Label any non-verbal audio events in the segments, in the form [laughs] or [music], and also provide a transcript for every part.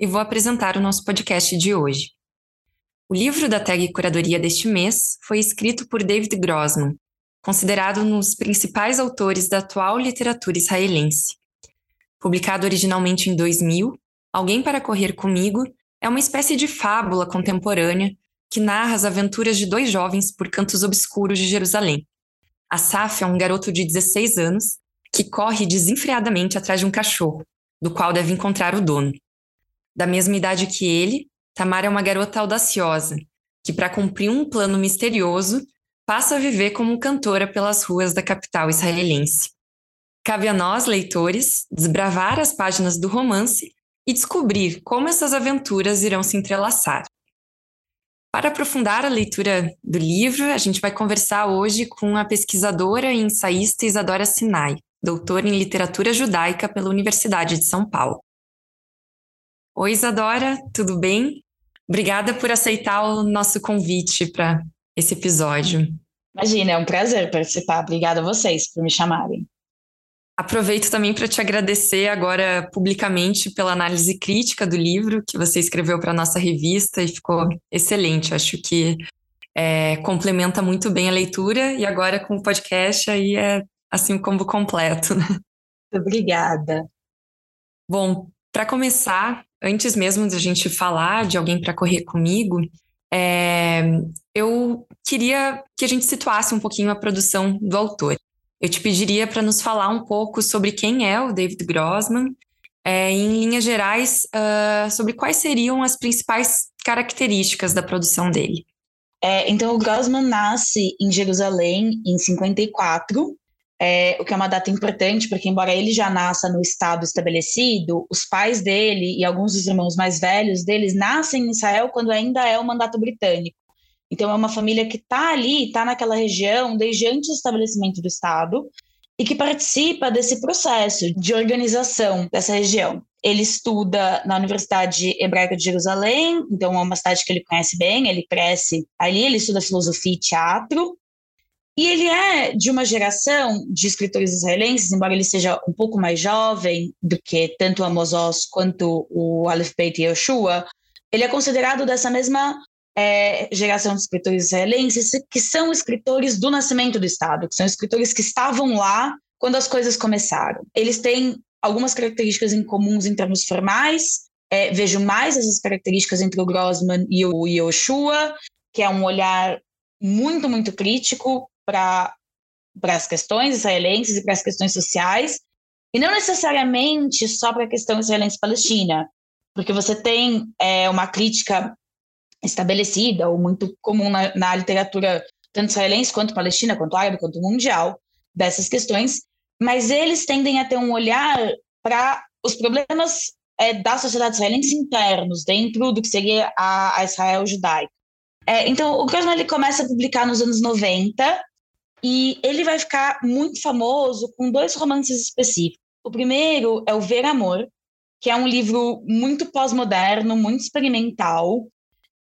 e vou apresentar o nosso podcast de hoje. O livro da TAG Curadoria deste mês foi escrito por David Grossman, considerado um dos principais autores da atual literatura israelense. Publicado originalmente em 2000, Alguém para Correr Comigo é uma espécie de fábula contemporânea que narra as aventuras de dois jovens por cantos obscuros de Jerusalém. Asaf é um garoto de 16 anos que corre desenfreadamente atrás de um cachorro, do qual deve encontrar o dono. Da mesma idade que ele, Tamara é uma garota audaciosa, que, para cumprir um plano misterioso, passa a viver como cantora pelas ruas da capital israelense. Cabe a nós, leitores, desbravar as páginas do romance e descobrir como essas aventuras irão se entrelaçar. Para aprofundar a leitura do livro, a gente vai conversar hoje com a pesquisadora e ensaísta Isadora Sinai, doutora em literatura judaica pela Universidade de São Paulo. Oi, Isadora, tudo bem? Obrigada por aceitar o nosso convite para esse episódio. Imagina, é um prazer participar. Obrigada a vocês por me chamarem. Aproveito também para te agradecer agora publicamente pela análise crítica do livro que você escreveu para a nossa revista e ficou excelente. Acho que é, complementa muito bem a leitura e agora com o podcast aí é assim o combo completo. Né? Obrigada. Bom, para começar, antes mesmo de a gente falar de alguém para correr comigo, é, eu queria que a gente situasse um pouquinho a produção do autor. Eu te pediria para nos falar um pouco sobre quem é o David Grossman, é, em linhas gerais, uh, sobre quais seriam as principais características da produção dele. É, então, o Grossman nasce em Jerusalém em 54 é, o que é uma data importante, porque embora ele já nasça no estado estabelecido, os pais dele e alguns dos irmãos mais velhos deles nascem em Israel quando ainda é o mandato britânico. Então é uma família que está ali, está naquela região desde antes do estabelecimento do estado e que participa desse processo de organização dessa região. Ele estuda na Universidade Hebraica de Jerusalém, então é uma cidade que ele conhece bem, ele cresce ali, ele estuda filosofia e teatro, e ele é de uma geração de escritores israelenses, embora ele seja um pouco mais jovem do que tanto Amos Oz quanto o Aleph Beit Yoshua, ele é considerado dessa mesma é, geração de escritores israelenses que são escritores do nascimento do Estado, que são escritores que estavam lá quando as coisas começaram. Eles têm algumas características em comuns em termos formais, é, vejo mais essas características entre o Grossman e o Yoshua, que é um olhar muito, muito crítico para as questões israelenses e para as questões sociais, e não necessariamente só para a questão israelense-palestina, porque você tem é, uma crítica estabelecida ou muito comum na, na, literatura tanto israelense quanto palestina, quanto árabe, quanto mundial dessas questões, mas eles tendem a ter um olhar para os problemas é, da sociedade israelense internos, dentro do que seria a, a Israel judaica. É, então, o Grossman ele começa a publicar nos anos 90, e ele vai ficar muito famoso com dois romances específicos. O primeiro é o Ver Amor, que é um livro muito pós-moderno, muito experimental,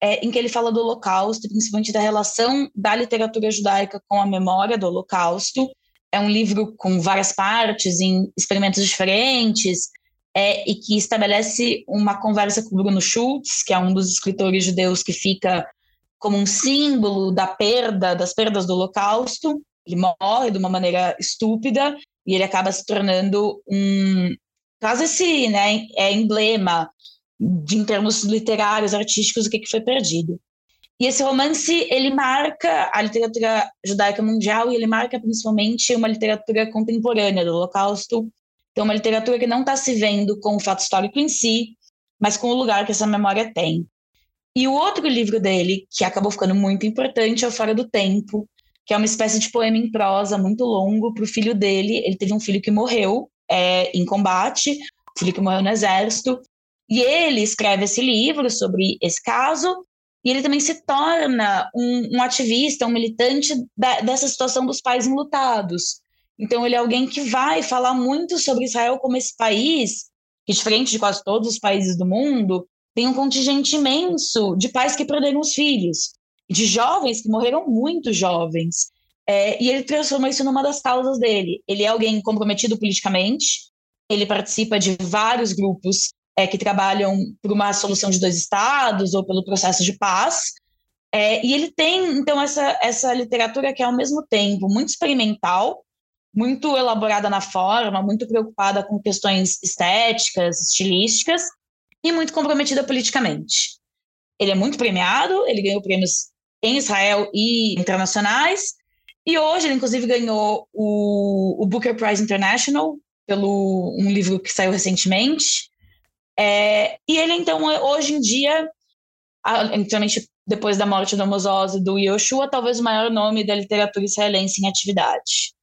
é, em que ele fala do Holocausto, principalmente da relação da literatura judaica com a memória do Holocausto. É um livro com várias partes, em experimentos diferentes, é, e que estabelece uma conversa com Bruno Schultz, que é um dos escritores judeus que fica como um símbolo da perda, das perdas do Holocausto. Ele morre de uma maneira estúpida e ele acaba se tornando um quase esse né, é emblema de, em termos literários, artísticos, o que, que foi perdido. E esse romance, ele marca a literatura judaica mundial e ele marca principalmente uma literatura contemporânea do Holocausto. Então, uma literatura que não está se vendo com o fato histórico em si, mas com o lugar que essa memória tem. E o outro livro dele, que acabou ficando muito importante, é o Fora do Tempo, que é uma espécie de poema em prosa muito longo para o filho dele. Ele teve um filho que morreu é, em combate, um filho que morreu no exército, E ele escreve esse livro sobre esse caso, e ele também se torna um, um ativista, um militante da, dessa situação dos pais enlutados. Então, ele é alguém que vai falar muito sobre Israel como esse país, que, diferente de quase todos os países do mundo, tem um contingente imenso de pais que perderam os filhos, de jovens que morreram muito jovens. É, e ele transforma isso numa das causas dele. Ele é alguém comprometido politicamente, ele participa de vários grupos é, que trabalham por uma solução de dois estados ou pelo processo de paz. É, e ele tem, então, essa, essa literatura que é, ao mesmo tempo, muito experimental, muito elaborada na forma, muito preocupada com questões estéticas, estilísticas, e muito comprometida politicamente. Ele é muito premiado, ele ganhou prêmios em Israel e internacionais, e hoje ele, inclusive, ganhou o, o Booker Prize International pelo um livro que saiu recentemente. É, e ele, então, hoje em dia, principalmente depois da morte do Amos e do Yoshua, talvez o maior nome da literatura israelense em atividade.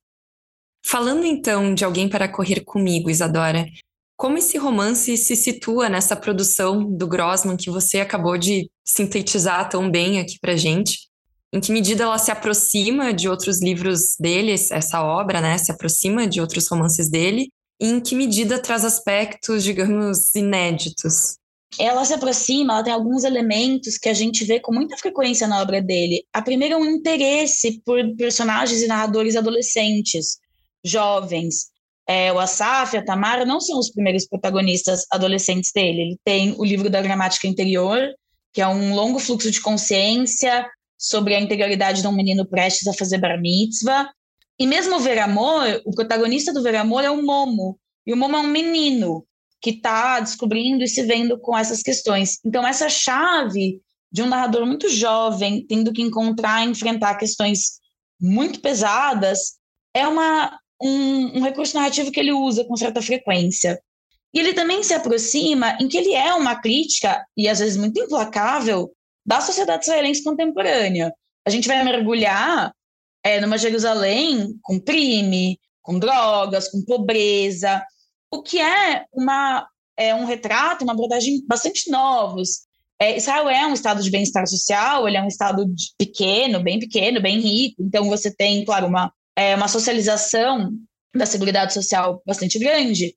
Falando então de Alguém para Correr Comigo, Isadora, como esse romance se situa nessa produção do Grossman que você acabou de sintetizar tão bem aqui para gente? em que medida ela se aproxima de outros livros dele, essa obra, né, se aproxima de outros romances dele, e em que medida traz aspectos, digamos, inéditos. Ela se aproxima, ela tem alguns elementos que a gente vê com muita frequência na obra dele. A primeira é um interesse por personagens e narradores adolescentes, jovens. É, o Asaf e a Tamara não são os primeiros protagonistas adolescentes dele. Ele tem o livro da gramática interior, que é um longo fluxo de consciência sobre a integralidade de um menino prestes a fazer bar mitzvah. E mesmo o Ver Amor, o protagonista do Ver Amor é o Momo. E o Momo é um menino que está descobrindo e se vendo com essas questões. Então, essa chave de um narrador muito jovem, tendo que encontrar e enfrentar questões muito pesadas, é uma, um, um recurso narrativo que ele usa com certa frequência. E ele também se aproxima em que ele é uma crítica, e às vezes muito implacável, da sociedade israelense contemporânea. A gente vai mergulhar é, numa Jerusalém com crime, com drogas, com pobreza, o que é, uma, é um retrato, uma abordagem bastante novos. É, Israel é um estado de bem-estar social, ele é um estado pequeno, bem pequeno, bem rico, então você tem, claro, uma, é, uma socialização da seguridade social bastante grande,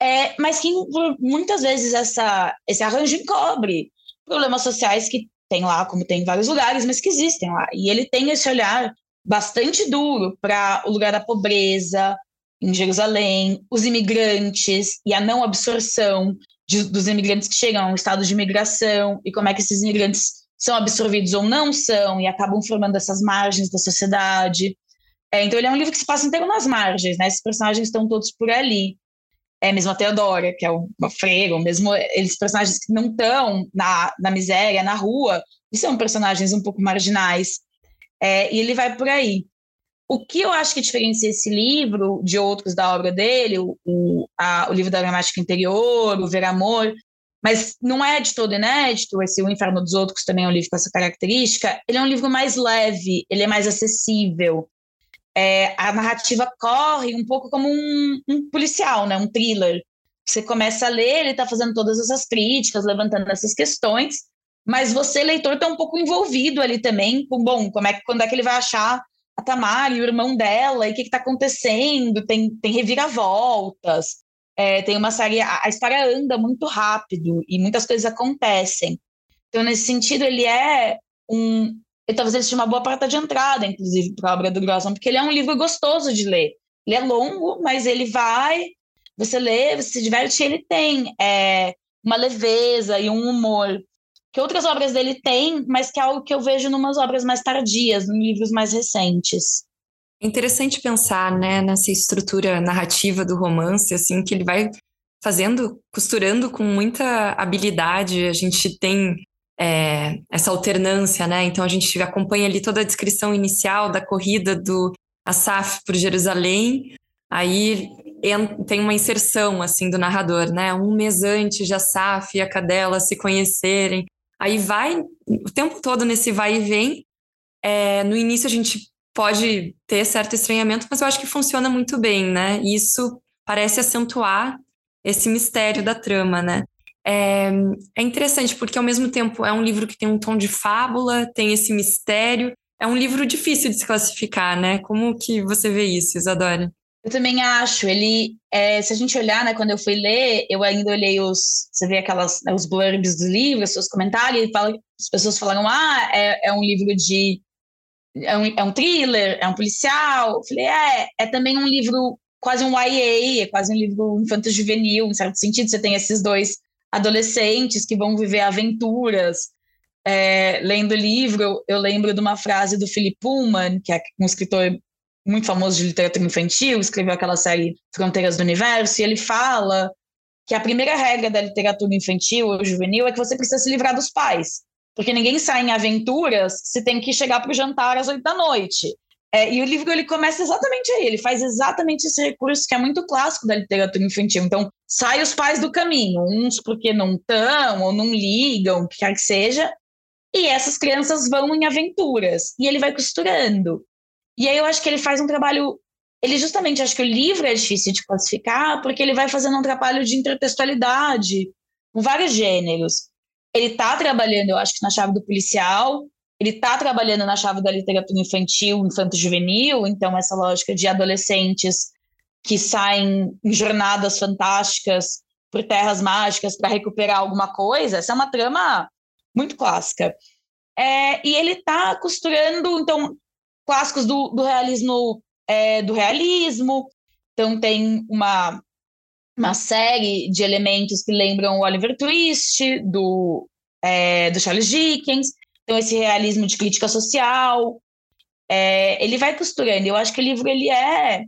é, mas que muitas vezes essa, esse arranjo encobre problemas sociais que tem lá, como tem em vários lugares, mas que existem lá. E ele tem esse olhar bastante duro para o lugar da pobreza em Jerusalém, os imigrantes e a não absorção de, dos imigrantes que chegam a um estado de imigração e como é que esses imigrantes são absorvidos ou não são e acabam formando essas margens da sociedade. É, então ele é um livro que se passa inteiro nas margens, né? Esses personagens estão todos por ali é mesmo a Teodora, que é uma freira, ou mesmo eles personagens que não estão na, na miséria, na rua, e são personagens um pouco marginais. É, e ele vai por aí. O que eu acho que diferencia esse livro de outros da obra dele, o, o, a, o livro da gramática interior, o Ver Amor, mas não é de todo inédito, esse O Inferno dos Outros também é um livro com essa característica, ele é um livro mais leve, ele é mais acessível, é, a narrativa corre um pouco como um, um, policial, né? um thriller. Você começa a ler, ele está fazendo todas essas críticas, levantando essas questões, mas você, leitor, está um pouco envolvido ali também, com, bom, como é, quando é que ele vai achar a Tamara e o irmão dela, e o que está acontecendo, tem, tem reviravoltas, é, tem uma série, a, a história anda muito rápido, e muitas coisas acontecem. Então, nesse sentido, ele é um, e talvez ele seja uma boa porta de entrada, inclusive, para a obra do Grossman, porque ele é um livro gostoso de ler. Ele é longo, mas ele vai, você lê, você se diverte, e ele tem é, uma leveza e um humor que outras obras dele têm, mas que é algo que eu vejo em umas obras mais tardias, em livros mais recentes. É interessante pensar, né, nessa estrutura narrativa do romance, assim, que ele vai fazendo, costurando com muita habilidade. A gente tem é, essa alternância, né? Então a gente acompanha ali toda a descrição inicial da corrida do Asaf por Jerusalém, aí tem uma inserção assim do narrador, né? Um mês antes de Asaf e a Cadela se conhecerem, aí vai o tempo todo nesse vai e vem. É, no início a gente pode ter certo estranhamento, mas eu acho que funciona muito bem, né? Isso parece acentuar esse mistério da trama, né? É, é interessante porque, ao mesmo tempo, é um livro que tem um tom de fábula, tem esse mistério. É um livro difícil de se classificar, né? Como que você vê isso, Isadora? Eu também acho. Ele, é, se a gente olhar, né, quando eu fui ler, eu ainda olhei os, você vê aquelas, né, os blurbs do livro, os seus comentários, e fala, as pessoas falaram, ah, é, é um livro de, é um, é um thriller, é um policial. Eu falei, é, é também um livro quase um YA, é quase um livro infanto-juvenil, em certo sentido. Você tem esses dois adolescentes que vão viver aventuras. É, lendo o livro, eu, lembro de uma frase do Philip Pullman, que é um escritor muito famoso de literatura infantil, escreveu aquela série Fronteiras do Universo, e ele fala que a primeira regra da literatura infantil ou juvenil é que você precisa se livrar dos pais. Porque ninguém sai em aventuras se tem que chegar para o jantar às oito da noite. É, e o livro ele começa exatamente aí, ele faz exatamente esse recurso que é muito clássico da literatura infantil. Então, sai os pais do caminho, uns porque não estão ou não ligam, o que quer que seja, e essas crianças vão em aventuras. E ele vai costurando. E aí eu acho que ele faz um trabalho. Ele justamente acho que o livro é difícil de classificar, porque ele vai fazendo um trabalho de intertextualidade, com vários gêneros. Ele está trabalhando, eu acho que na chave do policial, ele está trabalhando na chave da literatura infantil, infanto-juvenil, então essa lógica de adolescentes que saem em jornadas fantásticas por terras mágicas para recuperar alguma coisa, essa é uma trama muito clássica. É, e ele está costurando, então, clássicos do, do realismo, é, do realismo. Então tem uma, uma série de elementos que lembram o Oliver Twist, do, é, do Charles Dickens. Então esse realismo de crítica social. É, ele vai costurando. Eu acho que o livro ele é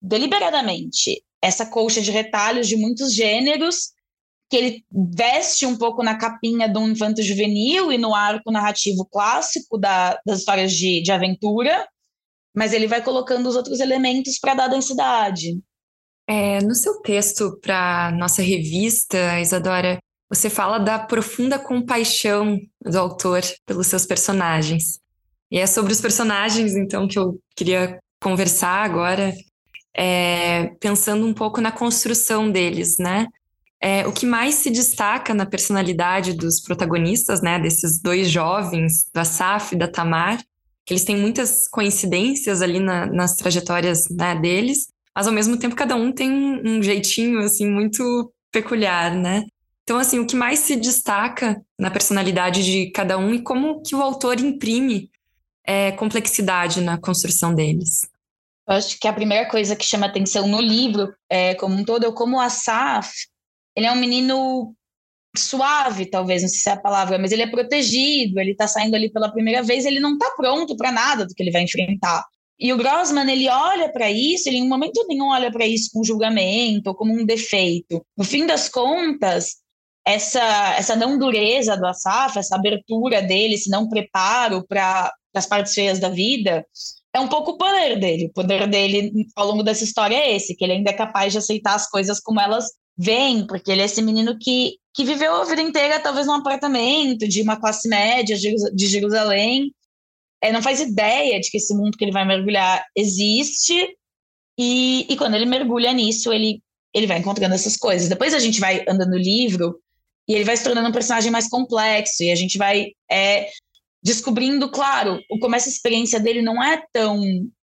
deliberadamente essa colcha de retalhos de muitos gêneros que ele veste um pouco na capinha do infanto juvenil e no arco narrativo clássico da, das histórias de, de aventura, mas ele vai colocando os outros elementos para dar densidade. É, no seu texto para nossa revista, Isadora, você fala da profunda compaixão do autor pelos seus personagens. E é sobre os personagens, então, que eu queria conversar agora, é, pensando um pouco na construção deles, né? É, o que mais se destaca na personalidade dos protagonistas, né, desses dois jovens, do Asaf e da Tamar, que eles têm muitas coincidências ali na, nas trajetórias né, deles, mas ao mesmo tempo cada um tem um jeitinho assim muito peculiar, né? Então assim, o que mais se destaca na personalidade de cada um e como que o autor imprime é, complexidade na construção deles. Eu acho que a primeira coisa que chama atenção no livro, é, como um todo, é como o Asaf ele é um menino suave, talvez, não sei se é a palavra, mas ele é protegido, ele está saindo ali pela primeira vez, ele não está pronto para nada do que ele vai enfrentar. E o Grossman, ele olha para isso, ele em momento nenhum olha para isso com julgamento ou como um defeito. No fim das contas, essa, essa não dureza do Asaf, essa abertura dele, esse não preparo para as partes feias da vida, é um pouco o poder dele. O poder dele ao longo dessa história é esse, que ele ainda é capaz de aceitar as coisas como elas vem, porque ele é esse menino que, que viveu a vida inteira, talvez num apartamento de uma classe média de Jerusalém, é, não faz ideia de que esse mundo que ele vai mergulhar existe, e, e quando ele mergulha nisso, ele, ele vai encontrando essas coisas. Depois a gente vai andando no livro, e ele vai se tornando um personagem mais complexo, e a gente vai é, descobrindo, claro, como essa experiência dele não é tão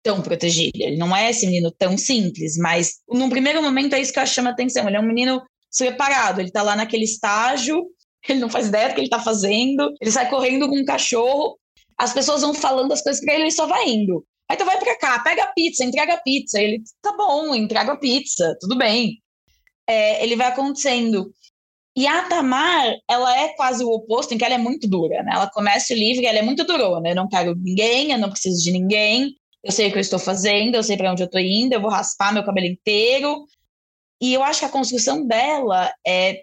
tão protegido. Ele não é esse menino tão simples, mas num primeiro momento é isso que eu chamo a atenção. Ele é um menino separado, ele tá lá naquele estágio, [laughs] ele não faz ideia do que ele tá fazendo, ele sai correndo com um cachorro, as pessoas vão falando as coisas para ele, ele só vai indo. Aí tu vai para cá, pega a pizza, entrega a pizza. Ele, tá bom, entrega a pizza, tudo bem. É, ele vai acontecendo. E a Tamar, ela é quase o oposto, em que ela é muito dura, né? Ela começa o livro e ela é muito durona. Eu não quero ninguém, eu não preciso de ninguém, eu sei o que eu estou fazendo, eu sei para onde eu estou indo, eu vou raspar meu cabelo inteiro. E eu acho que a construção dela é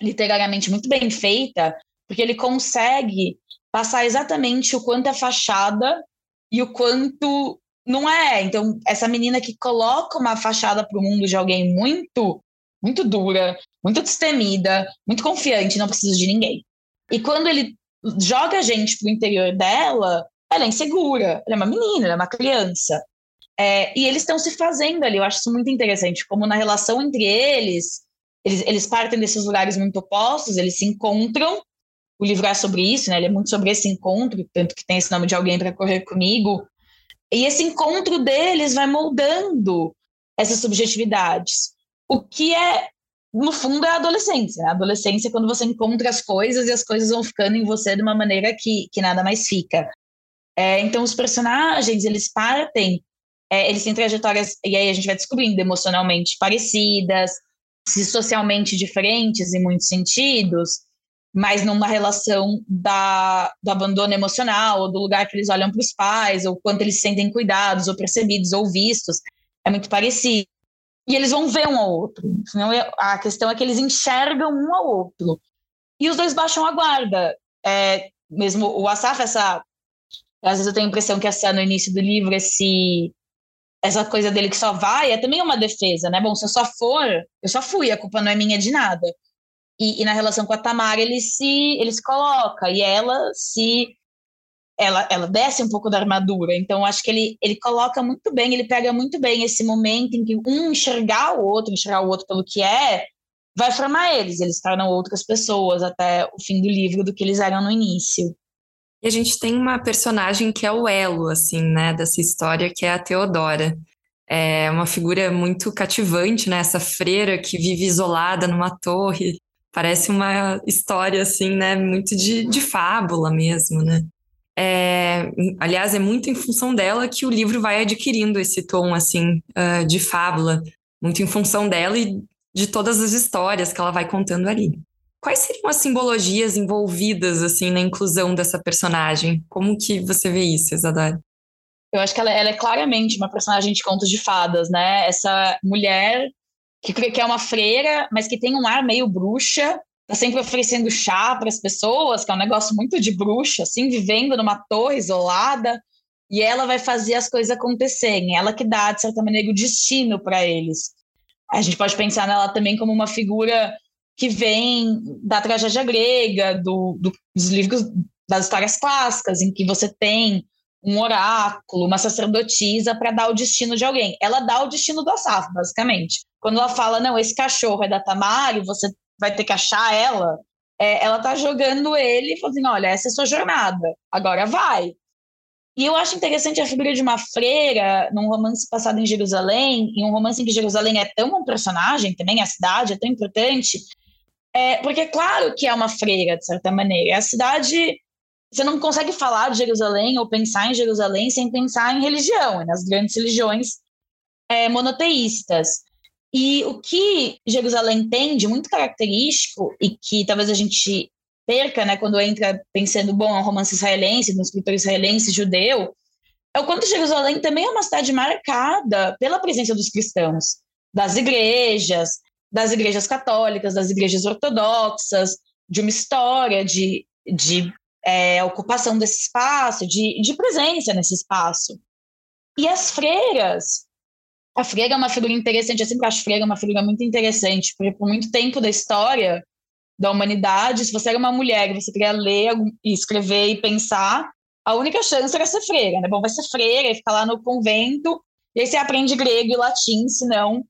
literariamente muito bem feita, porque ele consegue passar exatamente o quanto é fachada e o quanto não é. Então, essa menina que coloca uma fachada para o mundo de alguém muito, muito dura, muito destemida, muito confiante, não precisa de ninguém. E quando ele joga a gente para o interior dela, ela é insegura, ela é uma menina, ela é uma criança. É, e eles estão se fazendo ali, eu acho isso muito interessante, como na relação entre eles, eles, eles partem desses lugares muito opostos, eles se encontram. O livro é sobre isso, né? Ele é muito sobre esse encontro, tanto que tem esse nome de alguém para correr comigo. E esse encontro deles vai moldando essas subjetividades. O que é, no fundo, é a adolescência. A adolescência é quando você encontra as coisas e as coisas vão ficando em você de uma maneira que, que nada mais fica. É, então, os personagens, eles partem, é, eles têm trajetórias, e aí a gente vai descobrindo, emocionalmente parecidas, se socialmente diferentes em muitos sentidos, mas numa relação da, do abandono emocional, ou do lugar que eles olham para os pais, ou quanto eles se sentem cuidados, ou percebidos, ou vistos, é muito parecido. E eles vão ver um ao outro. A questão é que eles enxergam um ao outro. E os dois baixam a guarda. É, mesmo o Asaf, essa. Às vezes eu tenho a impressão que essa no início do livro, esse essa coisa dele que só vai é também uma defesa, né? Bom, se eu só for, eu só fui, a culpa não é minha de nada. E, e na relação com a Tamara, ele se, ele se coloca, e ela se. Ela, ela desce um pouco da armadura, então acho que ele, ele coloca muito bem, ele pega muito bem esse momento em que um enxergar o outro, enxergar o outro pelo que é, vai formar eles, eles tornam outras pessoas até o fim do livro do que eles eram no início. E a gente tem uma personagem que é o elo, assim, né, dessa história, que é a Teodora. É uma figura muito cativante, né, essa freira que vive isolada numa torre. Parece uma história, assim, né, muito de, de fábula mesmo, né. É, aliás, é muito em função dela que o livro vai adquirindo esse tom, assim, uh, de fábula. Muito em função dela e de todas as histórias que ela vai contando ali. Quais seriam as simbologias envolvidas assim na inclusão dessa personagem? Como que você vê isso, Isadora? Eu acho que ela, ela, é claramente uma personagem de contos de fadas, né? Essa mulher que, que é uma freira, mas que tem um ar meio bruxa, tá sempre oferecendo chá para as pessoas, que é um negócio muito de bruxa, assim, vivendo numa torre isolada, e ela vai fazer as coisas acontecerem. Ela que dá, de certa maneira, o destino para eles. A gente pode pensar nela também como uma figura que vem da tragédia grega, do, do, dos livros das histórias clássicas, em que você tem um oráculo, uma sacerdotisa para dar o destino de alguém. Ela dá o destino do Asaf, basicamente. Quando ela fala, não, esse cachorro é da Tamari, você vai ter que achar ela, é, ela tá jogando ele e falando assim, olha, essa é a sua jornada, agora vai. E eu acho interessante a figura de uma freira num romance passado em Jerusalém, em um romance em que Jerusalém é tão um personagem também, a cidade é tão importante, é, porque, claro que é uma freira, de certa maneira. A cidade. Você não consegue falar de Jerusalém ou pensar em Jerusalém sem pensar em religião, nas grandes religiões é, monoteístas. E o que Jerusalém tem de muito característico, e que talvez a gente perca né, quando entra pensando, bom, é um romance israelense, um escritor israelense judeu, é o quanto Jerusalém também é uma cidade marcada pela presença dos cristãos, das igrejas, das igrejas católicas, das igrejas ortodoxas, de uma história de, de é, ocupação desse espaço, de, de presença nesse espaço. E as freiras, a freira é uma figura interessante, eu sempre acho freira uma figura muito interessante, porque por muito tempo da história da humanidade, se você era uma mulher e você queria ler e escrever e pensar, a única chance era ser freira, né? Bom, vai ser freira e ficar lá no convento, e aí você aprende grego e latim, senão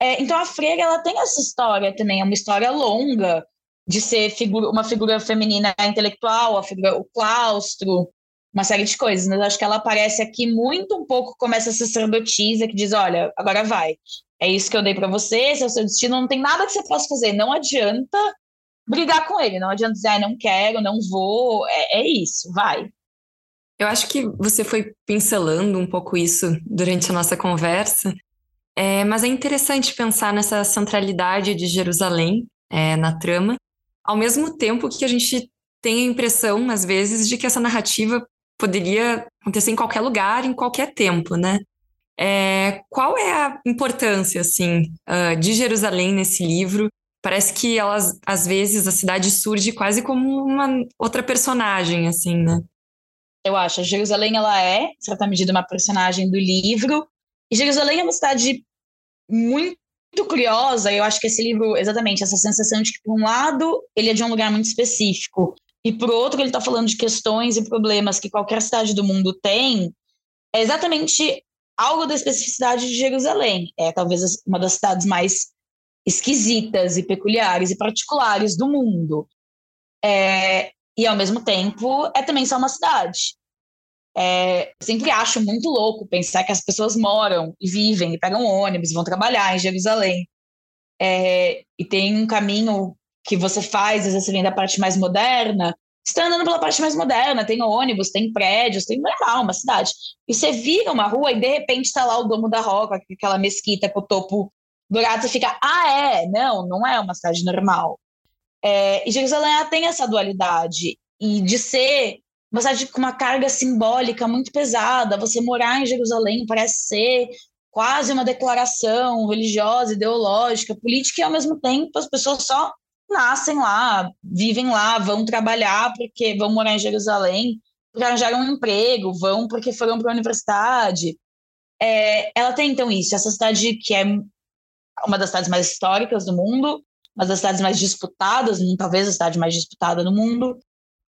é, então a freira ela tem essa história também, é uma história longa de ser figura, uma figura feminina intelectual, a figura, o claustro, uma série de coisas. Mas acho que ela aparece aqui muito um pouco como essa sacerdotisa que diz: olha, agora vai. É isso que eu dei para você, esse é o seu destino, não tem nada que você possa fazer. Não adianta brigar com ele, não adianta dizer, ah, não quero, não vou. É, é isso, vai. Eu acho que você foi pincelando um pouco isso durante a nossa conversa, é, mas é interessante pensar nessa centralidade de Jerusalém é, na trama, ao mesmo tempo que a gente tem a impressão, às vezes, de que essa narrativa poderia acontecer em qualquer lugar, em qualquer tempo, né? É, qual é a importância, assim, uh, de Jerusalém nesse livro? Parece que elas, às vezes, a cidade surge quase como uma outra personagem, assim, né? Eu acho. Jerusalém, ela é, em certa medida, uma personagem do livro. E Jerusalém é uma cidade muito curiosa. Eu acho que esse livro, exatamente, essa sensação de que, por um lado, ele é de um lugar muito específico, e por outro, ele está falando de questões e problemas que qualquer cidade do mundo tem, é exatamente algo da especificidade de Jerusalém. É talvez uma das cidades mais esquisitas e peculiares e particulares do mundo. É, e, ao mesmo tempo, é também só uma cidade. É, sempre acho muito louco pensar que as pessoas moram e vivem e pegam ônibus, vão trabalhar em Jerusalém. É, e tem um caminho que você faz, às vezes você vem da parte mais moderna, está andando pela parte mais moderna, tem ônibus, tem prédios, tem normal, uma cidade. E você vira uma rua e de repente está lá o Domo da Roca, aquela mesquita com o topo dourado, você fica, ah, é? Não, não é uma cidade normal. É, e Jerusalém tem essa dualidade, e de ser uma cidade com uma carga simbólica muito pesada, você morar em Jerusalém parece ser quase uma declaração religiosa, ideológica, política, e ao mesmo tempo as pessoas só nascem lá, vivem lá, vão trabalhar porque vão morar em Jerusalém, porque arranjaram um emprego, vão porque foram para a universidade. É, ela tem, então, isso, essa cidade que é uma das cidades mais históricas do mundo, uma das cidades mais disputadas, talvez a cidade mais disputada do mundo,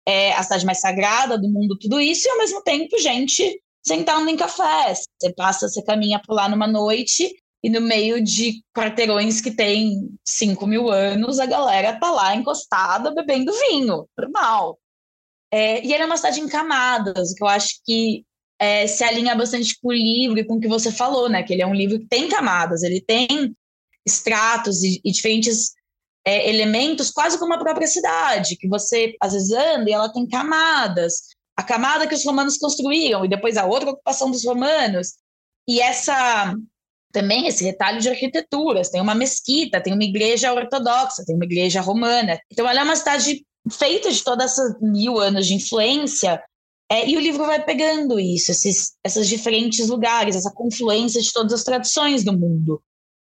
é a cidade mais sagrada do mundo, tudo isso, e ao mesmo tempo, gente sentando em café. Você passa, você caminha por lá numa noite e no meio de quarteirões que tem 5 mil anos, a galera tá lá encostada bebendo vinho, normal. É, e é uma cidade em camadas, que eu acho que é, se alinha bastante com o livro e com o que você falou, né? Que ele é um livro que tem camadas, ele tem estratos e, e diferentes é, elementos, quase como a própria cidade, que você às vezes anda e ela tem camadas. A camada que os romanos construíram e depois a outra ocupação dos romanos. E essa também esse retalho de arquiteturas. Tem uma mesquita, tem uma igreja ortodoxa, tem uma igreja romana. Então, ela é uma cidade feita de todas essas mil anos de influência. É, e o livro vai pegando isso, esses, esses diferentes lugares, essa confluência de todas as tradições do mundo.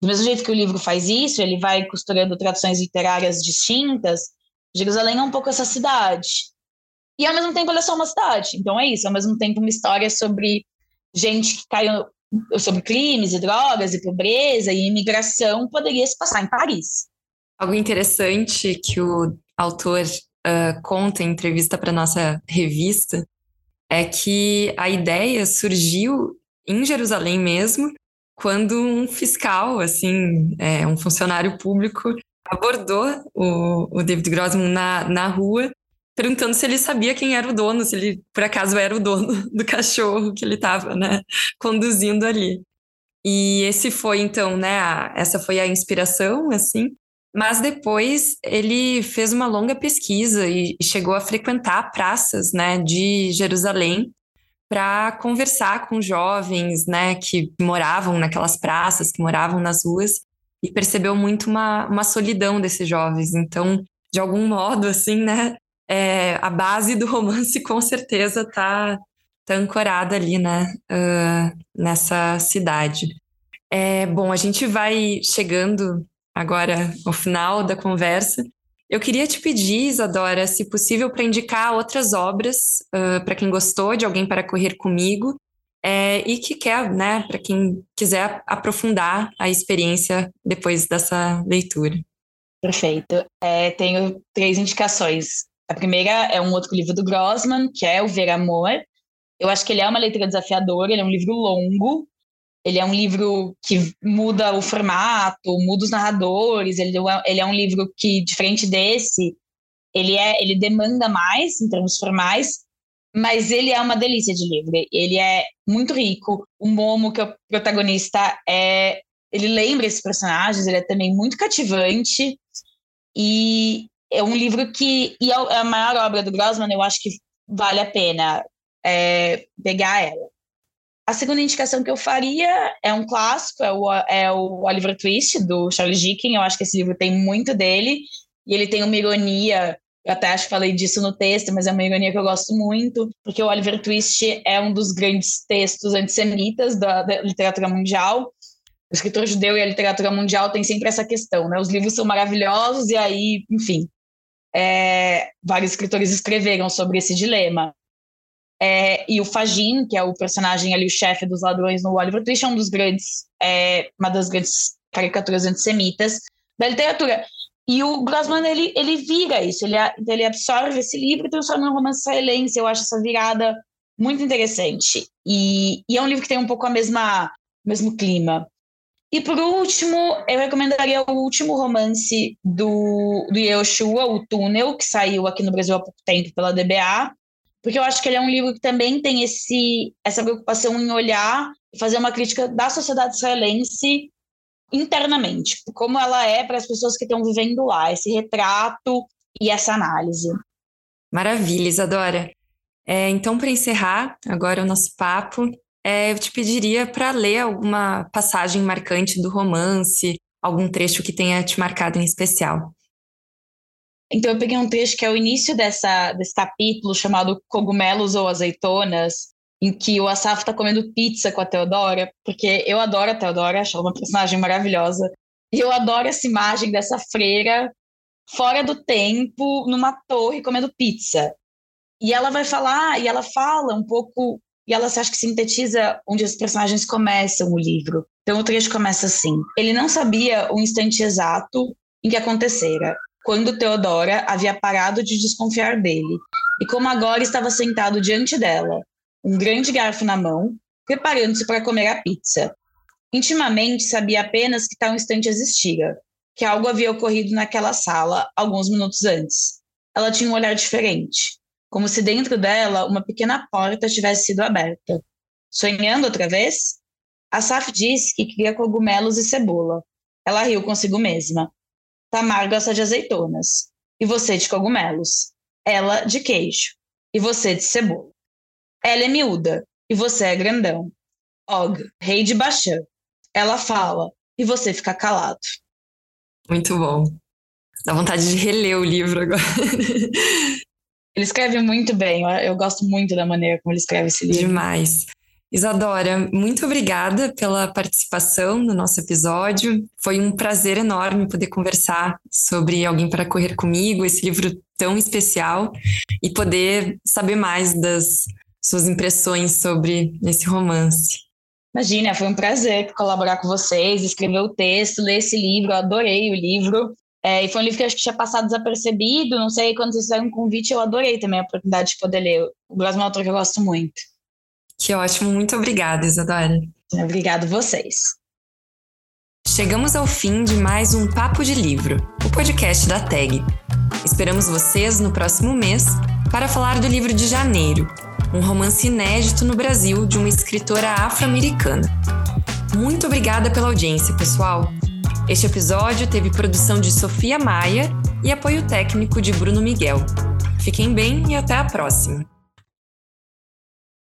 Do mesmo jeito que o livro faz isso, ele vai costurando tradições literárias distintas. Jerusalém é um pouco essa cidade. E ao mesmo tempo ela é só uma cidade. Então é isso, ao mesmo tempo uma história sobre gente que caiu sobre crimes e drogas e pobreza e imigração poderia se passar em Paris. Algo interessante que o autor uh, conta em entrevista para nossa revista é que a ideia surgiu em Jerusalém mesmo, quando um fiscal, assim, é, um funcionário público, abordou o, o David Grossman na, na rua perguntando se ele sabia quem era o dono, se ele por acaso era o dono [laughs] do cachorro que ele estava, né, conduzindo ali. E esse foi então, né, a, essa foi a inspiração, assim. Mas depois ele fez uma longa pesquisa e chegou a frequentar praças, né, de Jerusalém para conversar com jovens, né, que moravam naquelas praças, que moravam nas ruas e percebeu muito uma, uma solidão desses jovens. Então, de algum modo, assim, né, é, a base do romance [laughs] com certeza está tá ancorada ali, né, uh, nessa cidade. É, bom, a gente vai chegando agora ao final da conversa. Eu queria te pedir, Isadora, se possível, para indicar outras obras uh, para quem gostou de Alguém para Correr Comigo é, e que quer, né, para quem quiser aprofundar a experiência depois dessa leitura. Perfeito. É, tenho três indicações. A primeira é um outro livro do Grossman, que é O Ver Amor. Eu acho que ele é uma leitura desafiadora, ele é um livro longo, ele é um livro que muda o formato, muda os narradores, ele, é, ele é um livro que, diferente desse, ele, é, ele demanda mais em termos formais, mas ele é uma delícia de livro. Ele é muito rico. O Momo, que é o protagonista, é, ele lembra esses personagens, ele é também muito cativante. E é um livro que, e é, é a maior obra do Grossman, eu acho que vale a pena é, pegar ela. A segunda indicação que eu faria é um clássico, é o, é o Oliver Twist, do Charles Dickens. Eu acho que esse livro tem muito dele, e ele tem uma ironia, eu até acho que falei disso no texto, mas é uma ironia que eu gosto muito, porque o Oliver Twist é um dos grandes textos antissemitas da, da literatura mundial, o escritor judeu e a literatura mundial tem sempre essa questão, né? Os livros são maravilhosos e aí, enfim, é, vários escritores escreveram sobre esse dilema. É, e o Fagin, que é o personagem ali, o chefe dos ladrões no Oliver Twist, é um dos grandes, é, uma das grandes caricaturas antissemitas da literatura. E o Grossman, ele, ele vira isso, ele, ele absorve esse livro e transforma em um romance israelense. Eu acho essa virada muito interessante. E, e, é um livro que tem um pouco a mesma, mesmo clima. E por último, eu recomendaria o último romance do, do Yoshua, O Túnel, que saiu aqui no Brasil há pouco tempo pela DBA, porque eu acho que ele é um livro que também tem esse, essa preocupação em olhar e fazer uma crítica da sociedade israelense internamente, como ela é para as pessoas que estão vivendo lá, esse retrato e essa análise. Maravilha, Isadora. É, então, para encerrar agora o nosso papo, é, eu te pediria para ler alguma passagem marcante do romance, algum trecho que tenha te marcado em especial. Então, eu peguei um trecho que é o início dessa, desse capítulo chamado Cogumelos ou Azeitonas, em que o Asaf está comendo pizza com a Teodora, porque eu adoro a Teodora, acho ela uma personagem maravilhosa. E eu adoro essa imagem dessa freira fora do tempo, numa torre, comendo pizza. E ela vai falar, e ela fala um pouco, e ela acha que sintetiza onde os personagens começam o livro. Então o trecho começa assim: Ele não sabia o instante exato em que acontecera, quando Teodora havia parado de desconfiar dele, e como agora estava sentado diante dela, um grande garfo na mão, preparando-se para comer a pizza. Intimamente sabia apenas que tal instante existira, que algo havia ocorrido naquela sala alguns minutos antes. Ela tinha um olhar diferente, como se dentro dela uma pequena porta tivesse sido aberta. Sonhando outra vez? Asaf disse que queria cogumelos e cebola. Ela riu consigo mesma. Tamar gosta de azeitonas. E você de cogumelos. Ela de queijo. E você de cebola. Ela é miúda e você é grandão. Og, rei de Baxã. Ela fala e você fica calado. Muito bom. Dá vontade de reler o livro agora. [laughs] Ele escreve muito bem, eu gosto muito da maneira como ele escreve esse livro. Demais. Isadora, muito obrigada pela participação no nosso episódio. Foi um prazer enorme poder conversar sobre Alguém para Correr Comigo, esse livro tão especial, e poder saber mais das suas impressões sobre esse romance. Imagina, foi um prazer colaborar com vocês, escrever o texto, ler esse livro, eu adorei o livro. É, e foi um livro que eu acho que tinha passado desapercebido, não sei, quando vocês fizeram um convite, eu adorei também a oportunidade de poder ler. O Grossman é um autor que eu gosto muito. Que ótimo, muito obrigada, Isadora. Obrigado vocês. Chegamos ao fim de mais um Papo de Livro, o podcast da TAG. Esperamos vocês no próximo mês para falar do livro de janeiro, um romance inédito no Brasil de uma escritora afro-americana. Muito obrigada pela audiência, pessoal. Este episódio teve produção de Sofia Maia e apoio técnico de Bruno Miguel. Fiquem bem e até a próxima!